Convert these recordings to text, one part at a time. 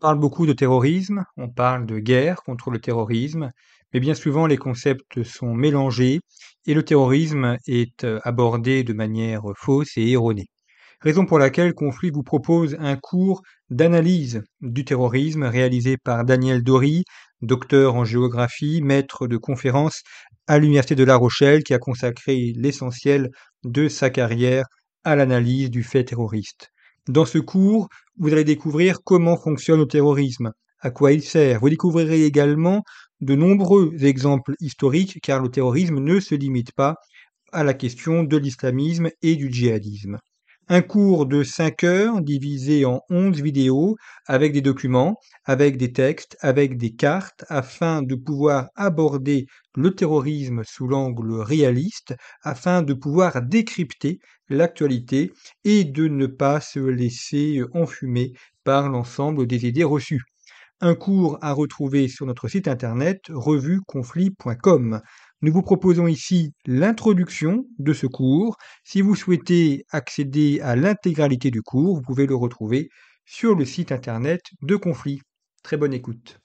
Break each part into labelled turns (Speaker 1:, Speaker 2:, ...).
Speaker 1: Parle beaucoup de terrorisme, on parle de guerre contre le terrorisme, mais bien souvent les concepts sont mélangés et le terrorisme est euh, abordé de manière fausse et erronée. Raison pour laquelle Conflit vous propose un cours d'analyse du terrorisme réalisé par Daniel Dory, docteur en géographie, maître de conférences à l'Université de La Rochelle, qui a consacré l'essentiel de sa carrière à l'analyse du fait terroriste. Dans ce cours, vous allez découvrir comment fonctionne le terrorisme, à quoi il sert. Vous découvrirez également de nombreux exemples historiques, car le terrorisme ne se limite pas à la question de l'islamisme et du djihadisme. Un cours de 5 heures divisé en 11 vidéos avec des documents, avec des textes, avec des cartes afin de pouvoir aborder le terrorisme sous l'angle réaliste, afin de pouvoir décrypter l'actualité et de ne pas se laisser enfumer par l'ensemble des idées reçues. Un cours à retrouver sur notre site internet revueconflit.com. Nous vous proposons ici l'introduction de ce cours. Si vous souhaitez accéder à l'intégralité du cours, vous pouvez le retrouver sur le site internet de Conflit. Très bonne écoute.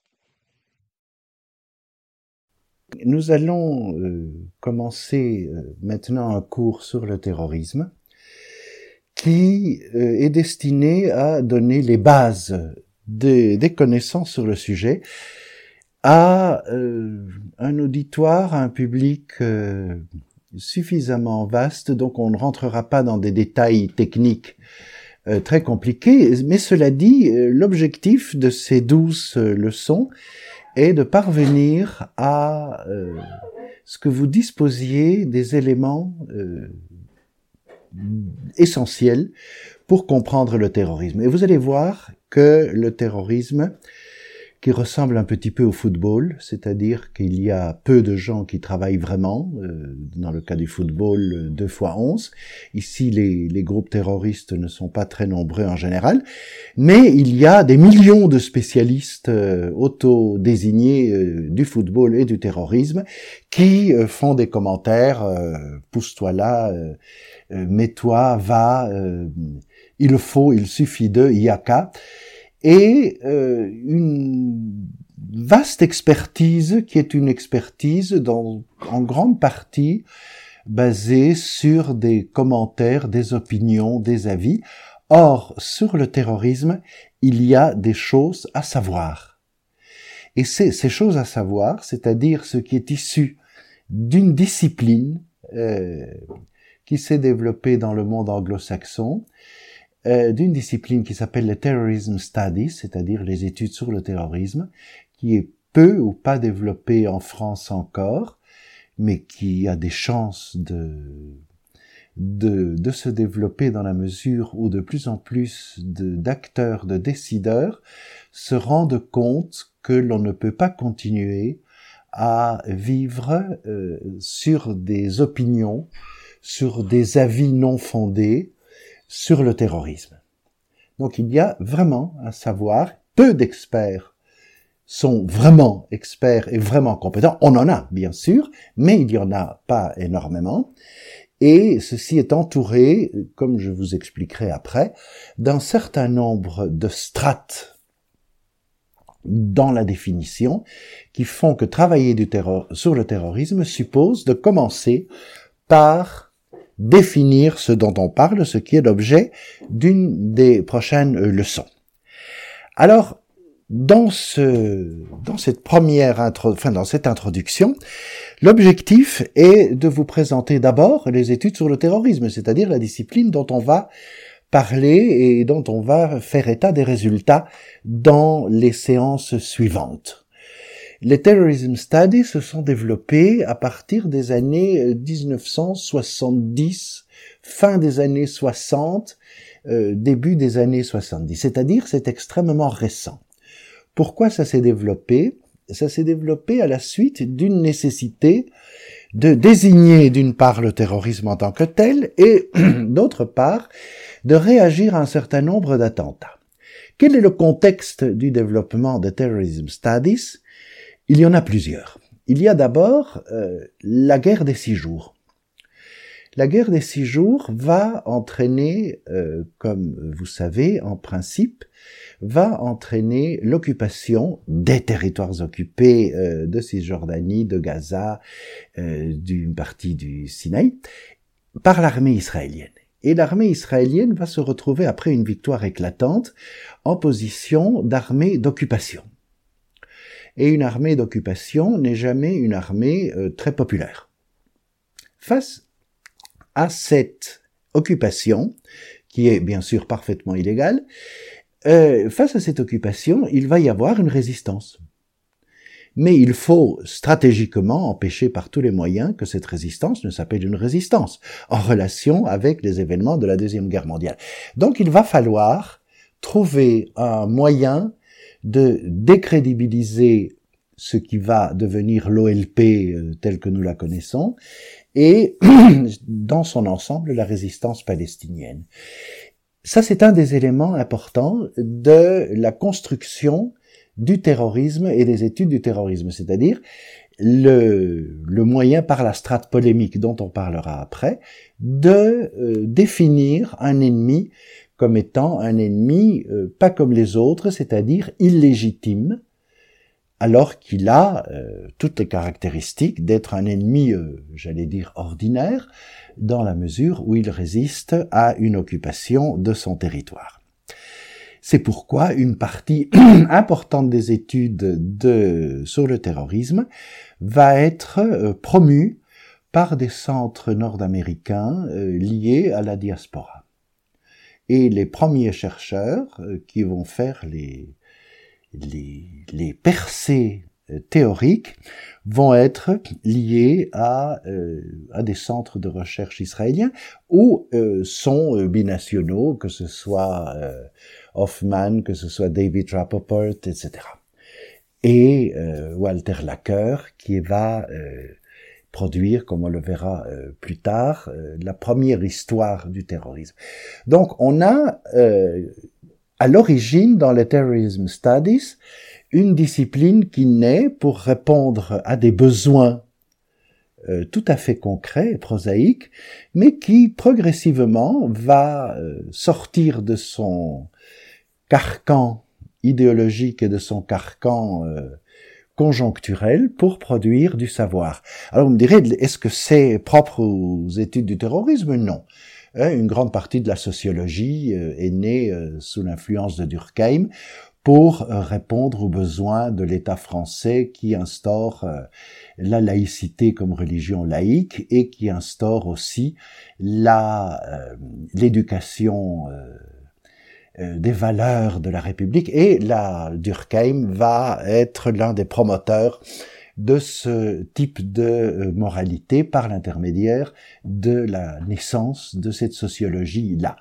Speaker 2: Nous allons euh, commencer euh, maintenant un cours sur le terrorisme qui euh, est destiné à donner les bases des, des connaissances sur le sujet à euh, un auditoire, un public euh, suffisamment vaste, donc on ne rentrera pas dans des détails techniques euh, très compliqués, mais cela dit, l'objectif de ces douze leçons est de parvenir à ce que vous disposiez des éléments essentiels pour comprendre le terrorisme. Et vous allez voir que le terrorisme qui ressemble un petit peu au football, c'est-à-dire qu'il y a peu de gens qui travaillent vraiment, euh, dans le cas du football, deux fois onze. Ici, les, les, groupes terroristes ne sont pas très nombreux en général, mais il y a des millions de spécialistes euh, auto-désignés euh, du football et du terrorisme qui font des commentaires, pousse-toi là, mets-toi, va, il faut, il suffit de, il y a qu'à et euh, une vaste expertise qui est une expertise dans, en grande partie basée sur des commentaires, des opinions, des avis. Or, sur le terrorisme, il y a des choses à savoir. Et c'est ces choses à savoir, c'est-à-dire ce qui est issu d'une discipline euh, qui s'est développée dans le monde anglo-saxon, euh, d'une discipline qui s'appelle le Terrorism Studies, c'est-à-dire les études sur le terrorisme, qui est peu ou pas développée en France encore, mais qui a des chances de, de, de se développer dans la mesure où de plus en plus d'acteurs, de, décideurs se rendent compte que l'on ne peut pas continuer à vivre euh, sur des opinions, sur des avis non fondés, sur le terrorisme. Donc il y a vraiment un savoir, peu d'experts sont vraiment experts et vraiment compétents. On en a, bien sûr, mais il n'y en a pas énormément. Et ceci est entouré, comme je vous expliquerai après, d'un certain nombre de strates dans la définition qui font que travailler sur le terrorisme suppose de commencer par définir ce dont on parle, ce qui est l'objet d'une des prochaines leçons. Alors, dans ce, dans cette première intro, enfin, dans cette introduction, l'objectif est de vous présenter d'abord les études sur le terrorisme, c'est-à-dire la discipline dont on va parler et dont on va faire état des résultats dans les séances suivantes. Les terrorism studies se sont développés à partir des années 1970, euh, fin des années 60, euh, début des années 70, c'est-à-dire c'est extrêmement récent. Pourquoi ça s'est développé? Ça s'est développé à la suite d'une nécessité de désigner d'une part le terrorisme en tant que tel et d'autre part de réagir à un certain nombre d'attentats. Quel est le contexte du développement de Terrorism Studies? Il y en a plusieurs. Il y a d'abord euh, la guerre des six jours. La guerre des six jours va entraîner, euh, comme vous savez, en principe, va entraîner l'occupation des territoires occupés euh, de Cisjordanie, de Gaza, d'une partie du Sinaï, par l'armée israélienne. Et l'armée israélienne va se retrouver après une victoire éclatante en position d'armée d'occupation. Et une armée d'occupation n'est jamais une armée euh, très populaire. Face à cette occupation, qui est bien sûr parfaitement illégale, euh, face à cette occupation, il va y avoir une résistance. Mais il faut stratégiquement empêcher par tous les moyens que cette résistance ne s'appelle une résistance, en relation avec les événements de la Deuxième Guerre mondiale. Donc il va falloir trouver un moyen de décrédibiliser ce qui va devenir l'OLP euh, tel que nous la connaissons, et dans son ensemble la résistance palestinienne. Ça, c'est un des éléments importants de la construction du terrorisme et des études du terrorisme, c'est-à-dire le, le, moyen par la strate polémique dont on parlera après, de euh, définir un ennemi comme étant un ennemi euh, pas comme les autres, c'est-à-dire illégitime, alors qu'il a euh, toutes les caractéristiques d'être un ennemi, j'allais dire, ordinaire, dans la mesure où il résiste à une occupation de son territoire. C'est pourquoi une partie importante des études de, sur le terrorisme va être euh, promue par des centres nord-américains euh, liés à la diaspora. Et les premiers chercheurs euh, qui vont faire les, les, les percées théoriques vont être liés à, euh, à des centres de recherche israéliens ou euh, sont euh, binationaux, que ce soit Hoffman, que ce soit David Rappaport, etc. Et Walter Lacker qui va produire, comme on le verra plus tard, la première histoire du terrorisme. Donc on a à l'origine dans les Terrorism Studies une discipline qui naît pour répondre à des besoins euh, tout à fait concrets et prosaïques, mais qui progressivement va euh, sortir de son carcan idéologique et de son carcan euh, conjoncturel pour produire du savoir. Alors vous me direz, est-ce que c'est propre aux études du terrorisme? Non. Hein, une grande partie de la sociologie est née sous l'influence de Durkheim, pour euh, répondre aux besoins de l'État français qui instaure euh, la laïcité comme religion laïque et qui instaure aussi euh, l'éducation des valeurs de la République et la Durkheim va être l'un des promoteurs de ce type de euh, moralité par l'intermédiaire de la naissance de cette sociologie-là.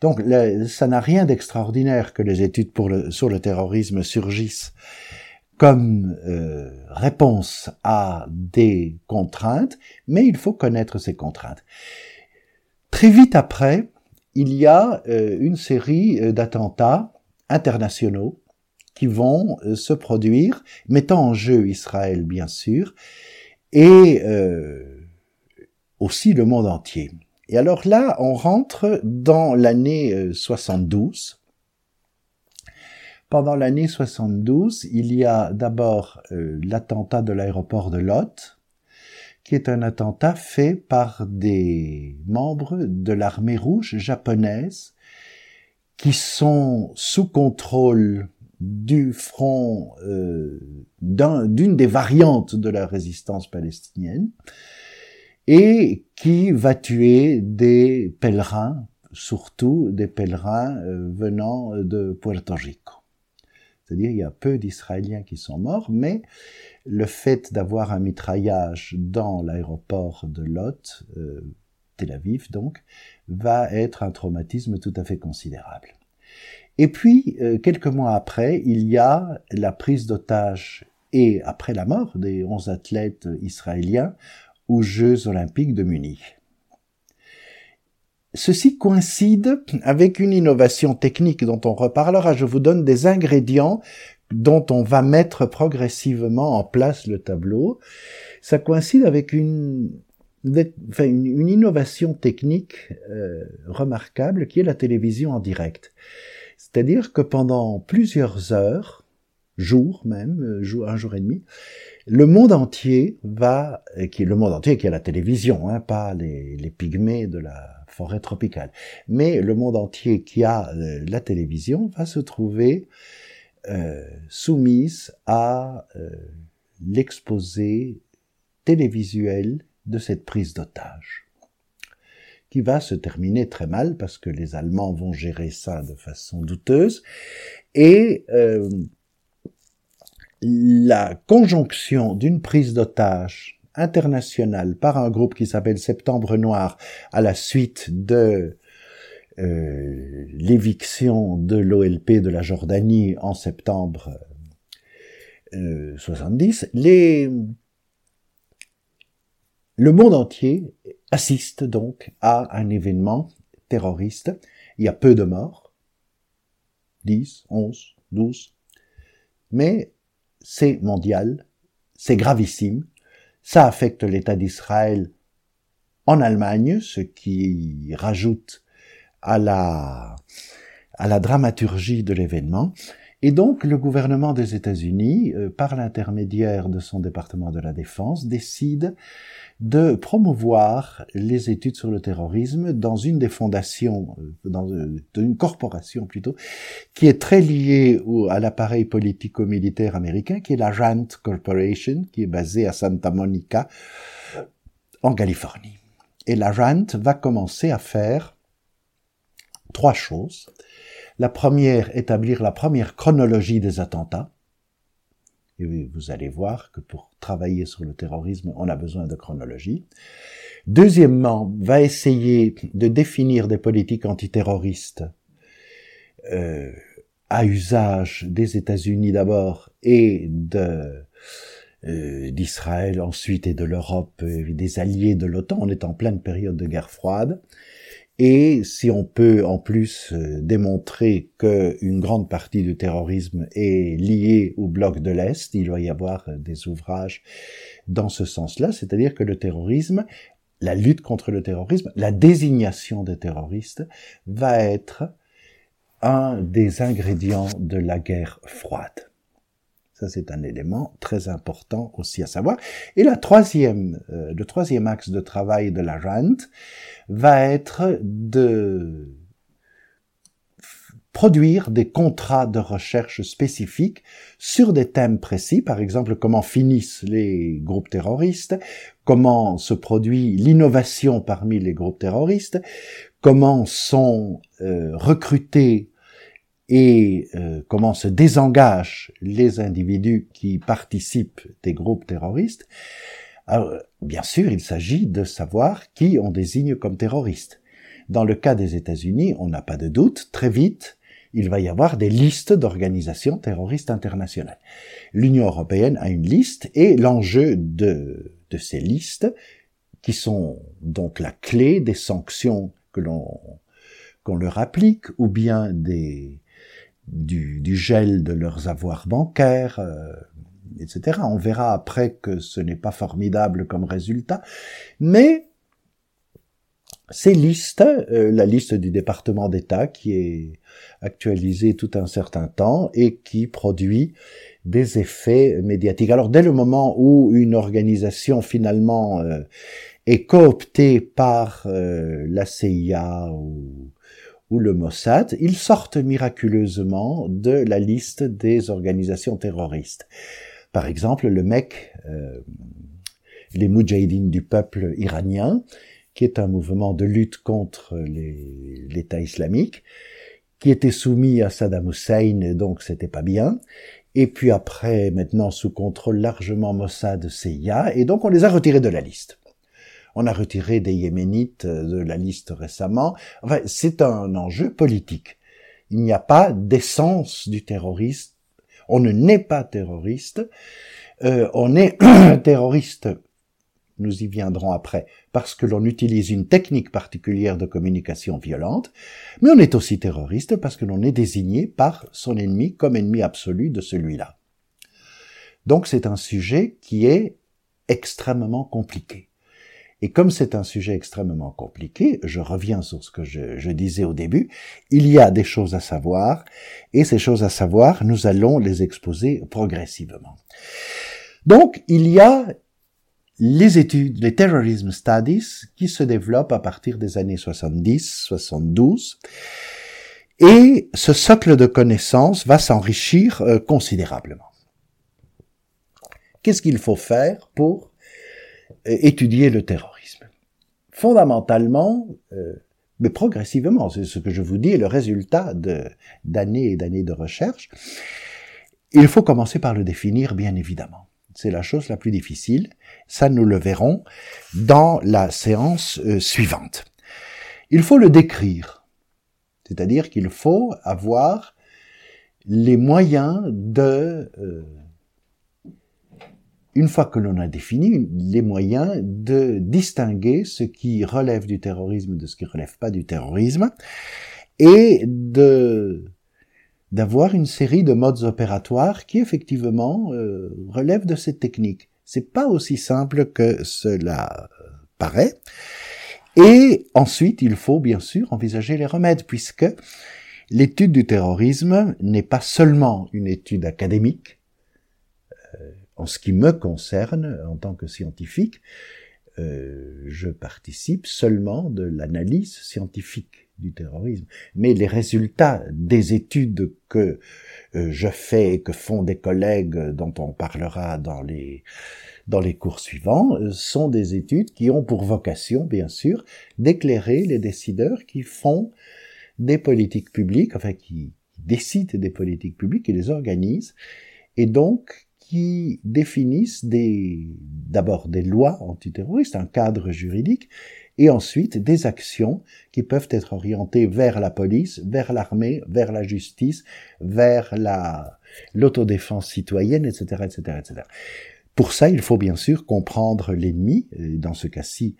Speaker 2: Donc ça n'a rien d'extraordinaire que les études pour le, sur le terrorisme surgissent comme euh, réponse à des contraintes, mais il faut connaître ces contraintes. Très vite après, il y a euh, une série d'attentats internationaux qui vont euh, se produire, mettant en jeu Israël bien sûr, et euh, aussi le monde entier. Et alors là, on rentre dans l'année 72. Euh, Pendant l'année 72, il y a d'abord l'attentat de l'aéroport de Lot, qui est un attentat fait par des membres de l'armée rouge japonaise qui sont sous contrôle du front euh, d'une des variantes de la résistance palestinienne et qui va tuer des pèlerins, surtout des pèlerins euh, venant de Puerto Rico. C'est-à-dire il y a peu d'Israéliens qui sont morts, mais le fait d'avoir un mitraillage dans l'aéroport de Lot euh, Tel Aviv donc, va être un traumatisme tout à fait considérable. Et puis, euh, quelques mois après, il y a la prise d'otage et après la mort des onze athlètes israéliens aux Jeux olympiques de Munich. Ceci coïncide avec une innovation technique dont on reparlera. Je vous donne des ingrédients dont on va mettre progressivement en place le tableau. Ça coïncide avec une, une, innovation technique euh, remarquable qui est la télévision en direct. C'est-à-dire que pendant plusieurs heures, jours même, euh, un jour et demi, le monde entier va, qui est le monde entier qui est la télévision, hein, pas les, les pygmées de la forêt tropicale, mais le monde entier qui a euh, la télévision va se trouver euh, soumise à euh, l'exposé télévisuel de cette prise d'otage, qui va se terminer très mal parce que les Allemands vont gérer ça de façon douteuse, et euh, la conjonction d'une prise d'otage internationale par un groupe qui s'appelle Septembre Noir à la suite de euh, l'éviction de l'OLP de la Jordanie en septembre euh, 70, les... le monde entier assiste donc à un événement terroriste. Il y a peu de morts, 10, 11, 12, mais c'est mondial, c'est gravissime, ça affecte l'État d'Israël en Allemagne, ce qui rajoute à la, à la dramaturgie de l'événement. Et donc le gouvernement des États-Unis, euh, par l'intermédiaire de son département de la défense, décide de promouvoir les études sur le terrorisme dans une des fondations, euh, dans euh, une corporation plutôt, qui est très liée à l'appareil politico-militaire américain, qui est la RAND Corporation, qui est basée à Santa Monica, en Californie. Et la RAND va commencer à faire trois choses. La première, établir la première chronologie des attentats. Et vous allez voir que pour travailler sur le terrorisme, on a besoin de chronologie. Deuxièmement, va essayer de définir des politiques antiterroristes euh, à usage des États-Unis d'abord et de euh, d'Israël ensuite et de l'Europe et des alliés de l'OTAN. On est en pleine période de guerre froide. Et si on peut en plus euh, démontrer qu'une grande partie du terrorisme est liée au bloc de l'Est, il va y avoir euh, des ouvrages dans ce sens-là, c'est-à-dire que le terrorisme, la lutte contre le terrorisme, la désignation des terroristes va être un des ingrédients de la guerre froide. Ça, c'est un élément très important aussi à savoir. Et la troisième, euh, le troisième axe de travail de la RAND va être de produire des contrats de recherche spécifiques sur des thèmes précis, par exemple comment finissent les groupes terroristes, comment se produit l'innovation parmi les groupes terroristes, comment sont euh, recrutés et euh, comment se désengagent les individus qui participent des groupes terroristes, bien sûr, il s'agit de savoir qui on désigne comme terroriste. Dans le cas des États-Unis, on n'a pas de doute, très vite, il va y avoir des listes d'organisations terroristes internationales. L'Union européenne a une liste et l'enjeu de, de ces listes, qui sont donc la clé des sanctions que l'on qu'on leur applique, ou bien des, du, du, gel de leurs avoirs bancaires, euh, etc. On verra après que ce n'est pas formidable comme résultat, mais ces listes, euh, la liste du département d'État qui est actualisée tout un certain temps et qui produit des effets médiatiques. Alors dès le moment où une organisation finalement euh, est cooptée par la CIA ou ou le Mossad, ils sortent miraculeusement de la liste des organisations terroristes. Par exemple, le MEC, euh, les Moudjahidines du peuple iranien, qui est un mouvement de lutte contre l'État islamique, qui était soumis à Saddam Hussein, donc c'était pas bien. Et puis après, maintenant sous contrôle largement Mossad, CIA, et donc on les a retirés de la liste. On a retiré des Yéménites de la liste récemment. Enfin, c'est un enjeu politique. Il n'y a pas d'essence du terroriste. On ne naît pas terroriste. Euh, on est terroriste nous y viendrons après, parce que l'on utilise une technique particulière de communication violente, mais on est aussi terroriste parce que l'on est désigné par son ennemi comme ennemi absolu de celui-là. Donc c'est un sujet qui est extrêmement compliqué. Et comme c'est un sujet extrêmement compliqué, je reviens sur ce que je, disais au début, il y a des choses à savoir, et ces choses à savoir, nous allons les exposer progressivement. Donc, il y a les études, les terrorism studies, qui se développent à partir des années 70, 72. Et ce socle de connaissances va s'enrichir euh, considérablement. Qu'est-ce qu'il faut faire pour étudier le terrorisme Fondamentalement, euh, mais progressivement, c'est ce que je vous dis, le résultat d'années et d'années de recherche, il faut commencer par le définir, bien évidemment. C'est la chose la plus difficile. Ça, nous le verrons dans la séance euh, suivante. Il faut le décrire. C'est-à-dire qu'il faut avoir les moyens de, euh, une fois que l'on a défini, les moyens de distinguer ce qui relève du terrorisme de ce qui relève pas du terrorisme et de d'avoir une série de modes opératoires qui effectivement euh, relèvent de cette technique. C'est pas aussi simple que cela paraît. Et ensuite, il faut bien sûr envisager les remèdes, puisque l'étude du terrorisme n'est pas seulement une étude académique. En ce qui me concerne, en tant que scientifique, euh, je participe seulement de l'analyse scientifique du terrorisme. Mais les résultats des études que euh, je fais et que font des collègues dont on parlera dans les dans les cours suivants euh, sont des études qui ont pour vocation, bien sûr, d'éclairer les décideurs qui font des politiques publiques, enfin qui décident des politiques publiques, qui les organisent, et donc qui définissent des d'abord des lois antiterroristes, un cadre juridique, et ensuite des actions qui peuvent être orientées vers la police, vers l'armée, vers la justice, vers la l'autodéfense citoyenne, etc., etc., etc. Pour ça, il faut bien sûr comprendre l'ennemi. Dans ce cas-ci,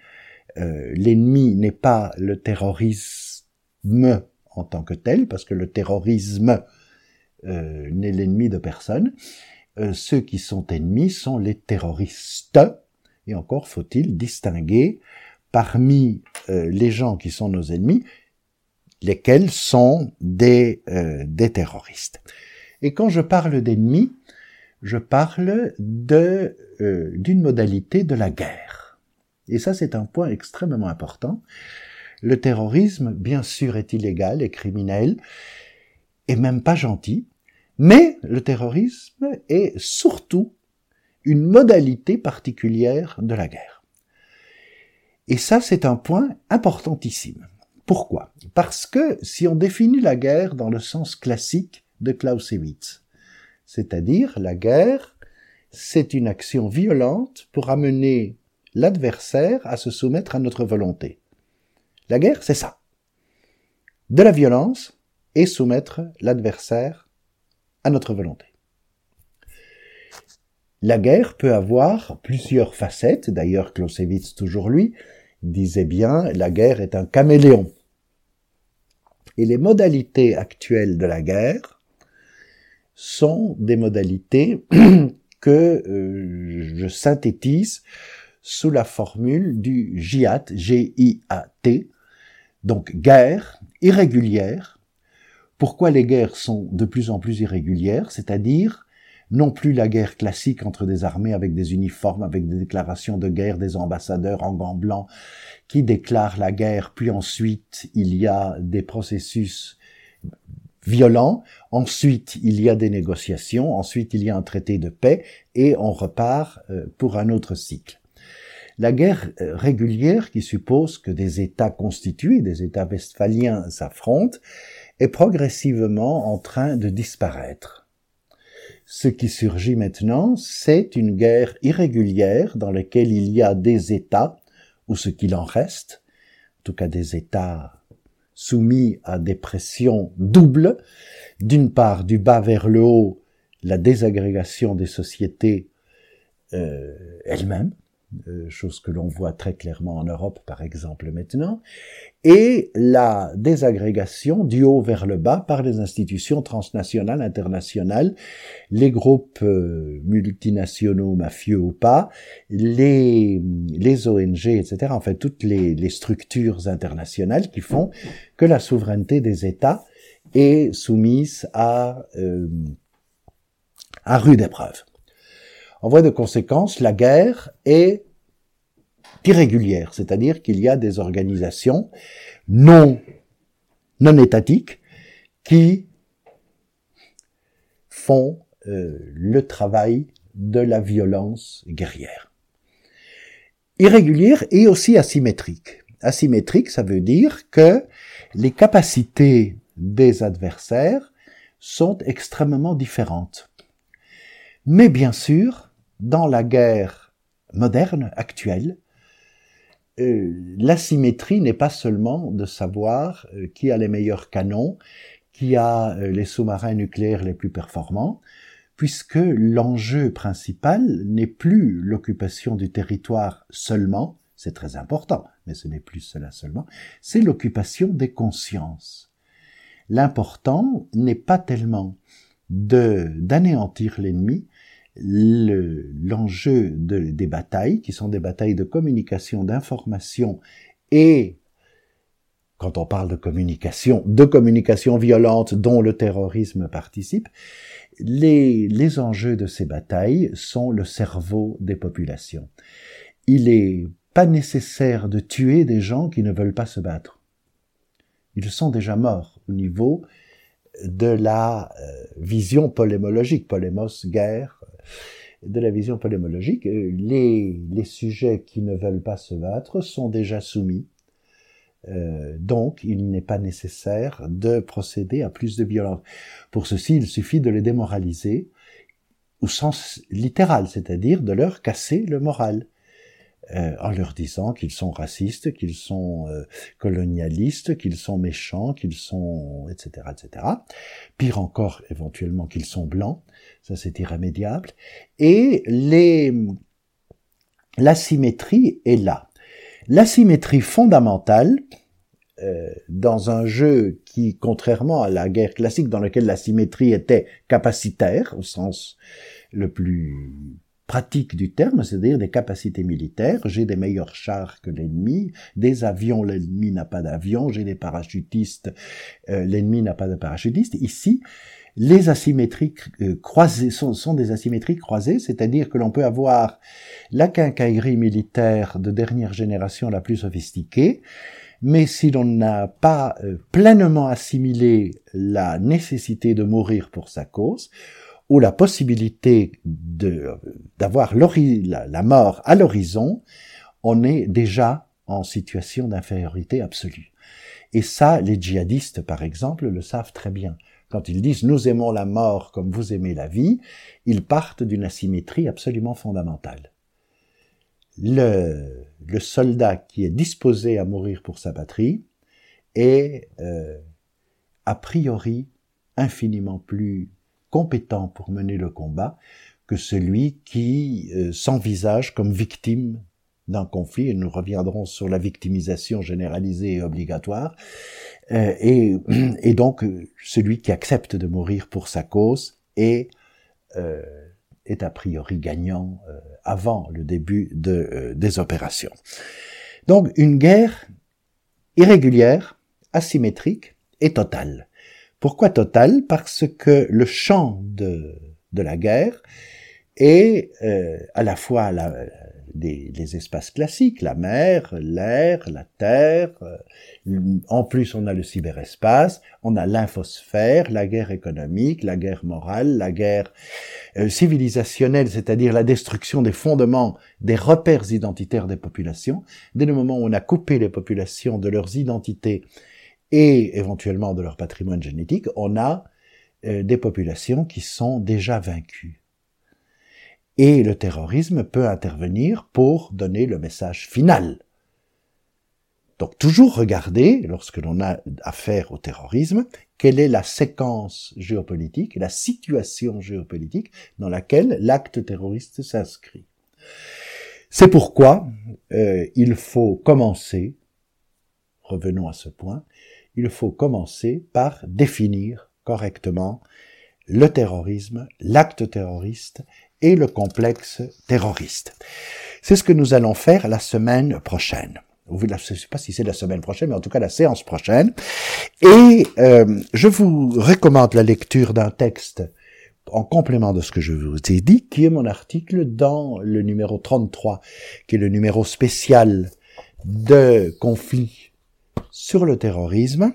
Speaker 2: euh, l'ennemi n'est pas le terrorisme en tant que tel, parce que le terrorisme euh, n'est l'ennemi de personne. Euh, ceux qui sont ennemis sont les terroristes. Et encore faut-il distinguer parmi euh, les gens qui sont nos ennemis, lesquels sont des, euh, terroristes. Et quand je parle d'ennemis, je parle d'une modalité de la guerre. Et ça, c'est un point extrêmement important. Le terrorisme, bien sûr, est illégal et criminel, et même pas gentil, mais le terrorisme est surtout une modalité particulière de la guerre. Et ça, c'est un point importantissime. Pourquoi? Parce que si on définit la guerre dans le sens classique de Clausewitz, c'est-à-dire la guerre, c'est une action violente pour amener l'adversaire à se soumettre à notre volonté. La guerre, c'est ça. De la violence et soumettre l'adversaire notre volonté. La guerre peut avoir plusieurs facettes, d'ailleurs Clausewitz toujours lui, disait bien la guerre est un caméléon. Et les modalités actuelles de la guerre sont des modalités que euh, je synthétise sous la formule du GIAT, G-I-A-T, donc guerre irrégulière. Pourquoi les guerres sont de plus en plus irrégulières C'est-à-dire non plus la guerre classique entre des armées avec des uniformes, avec des déclarations de guerre des ambassadeurs en gants blancs qui déclarent la guerre, puis ensuite il y a des processus violents, ensuite il y a des négociations, ensuite il y a un traité de paix et on repart euh, pour un autre cycle. La guerre euh, régulière qui suppose que des États constitués, des États westphaliens s'affrontent, est progressivement en train de disparaître. Ce qui surgit maintenant, c'est une guerre irrégulière dans laquelle il y a des États ou ce qu'il en reste, en tout cas des États soumis à des pressions doubles, d'une part du bas vers le haut, la désagrégation des sociétés euh, elles-mêmes, euh, chose que l'on voit très clairement en Europe par exemple maintenant, et la désagrégation du haut vers le bas par les institutions transnationales, internationales, les groupes euh, multinationaux, mafieux ou pas, les, les ONG, etc. En fait, toutes les, les structures internationales qui font que la souveraineté des États est soumise à, euh, à rude épreuve. En voie de conséquence, la guerre est irrégulière, c'est-à-dire qu'il y a des organisations non, étatiques qui font euh, le travail de la violence guerrière. Irrégulière et aussi asymétrique. Asymétrique, ça veut dire que les capacités des adversaires sont extrêmement différentes. Mais bien sûr, dans la guerre moderne, actuelle, euh, l'asymétrie n'est pas seulement de savoir euh, qui a les meilleurs canons, qui a euh, les sous-marins nucléaires les plus performants, puisque l'enjeu principal n'est plus l'occupation du territoire seulement, c'est très important, mais ce n'est plus cela seulement, c'est l'occupation des consciences. L'important n'est pas tellement de d'anéantir l'ennemi, l'enjeu des batailles, qui sont des batailles de communication, d'information et, quand on parle de communication, de communication violente dont le terrorisme participe, les, les enjeux de ces batailles sont le cerveau des populations. Il est pas nécessaire de tuer des gens qui ne veulent pas se battre. Ils sont déjà morts au niveau de la euh, vision polémologique, polémos, guerre, de la vision polémologique, euh, les, sujets qui ne veulent pas se battre sont déjà soumis. Euh, donc, il n'est pas nécessaire de procéder à plus de violence. Pour ceci, il suffit de les démoraliser au sens littéral, c'est-à-dire de leur casser le moral. Euh, en leur disant qu'ils sont racistes, qu'ils sont euh, colonialistes, qu'ils sont méchants, qu'ils sont etc etc. Pire encore, éventuellement qu'ils sont blancs, ça c'est irrémédiable. Et les l'asymétrie est là. L'asymétrie fondamentale euh, dans un jeu qui, contrairement à la guerre classique dans laquelle l'asymétrie était capacitaire au sens le plus pratique du terme, c'est-à-dire des capacités militaires. J'ai des meilleurs chars que l'ennemi, des avions, l'ennemi n'a pas d'avion, j'ai des parachutistes, euh, l'ennemi n'a pas de parachutistes. Ici, les asymétries euh, croisées sont, des asymétries croisées, c'est-à-dire que l'on peut avoir la quincaillerie militaire de dernière génération la plus sophistiquée, mais si l'on n'a pas euh, pleinement assimilé la nécessité de mourir pour sa cause, ou la possibilité d'avoir la, la mort à l'horizon, on est déjà en situation d'infériorité absolue. Et ça, les djihadistes, par exemple, le savent très bien. Quand ils disent nous aimons la mort comme vous aimez la vie, ils partent d'une asymétrie absolument fondamentale. Le, le, soldat qui est disposé à mourir pour sa patrie est euh, a priori infiniment plus compétent pour mener le combat que celui qui euh, s'envisage comme victime d'un conflit, et nous reviendrons sur la victimisation généralisée et obligatoire, euh, et, et, donc celui qui accepte de mourir pour sa cause est, euh, est a priori gagnant euh, avant le début de, euh, des opérations. Donc une guerre irrégulière, asymétrique et totale. Pourquoi total? Parce que le champ de, de la guerre est euh, à la fois la, des, les espaces classiques, la mer, l'air, la terre. Euh, en plus, on a le cyberespace, on a l'infosphère, la guerre économique, la guerre morale, la guerre euh, civilisationnelle, c'est-à-dire la destruction des fondements, des repères identitaires des populations. Dès le moment où on a coupé les populations de leurs identités et éventuellement de leur patrimoine génétique, on a euh, des populations qui sont déjà vaincues. Et le terrorisme peut intervenir pour donner le message final Donc toujours regarder, lorsque l'on a affaire au terrorisme, quelle est la séquence géopolitique, la situation géopolitique dans laquelle l'acte terroriste s'inscrit. C'est pourquoi euh, il faut commencer, revenons à ce point, il faut commencer par définir correctement le terrorisme, l'acte terroriste et le complexe terroriste. C'est ce que nous allons faire la semaine prochaine. Je ne sais pas si c'est la semaine prochaine, mais en tout cas la séance prochaine. Et euh, je vous recommande la lecture d'un texte en complément de ce que je vous ai dit, qui est mon article dans le numéro 33, qui est le numéro spécial de conflit sur le terrorisme,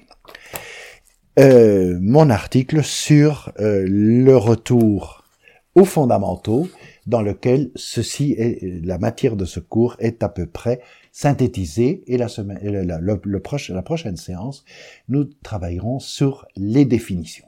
Speaker 2: euh, mon article sur euh, le retour aux fondamentaux, dans lequel ceci est, la matière de ce cours est à peu près synthétisée, et la, semaine, le, la prochaine séance, nous travaillerons sur les définitions.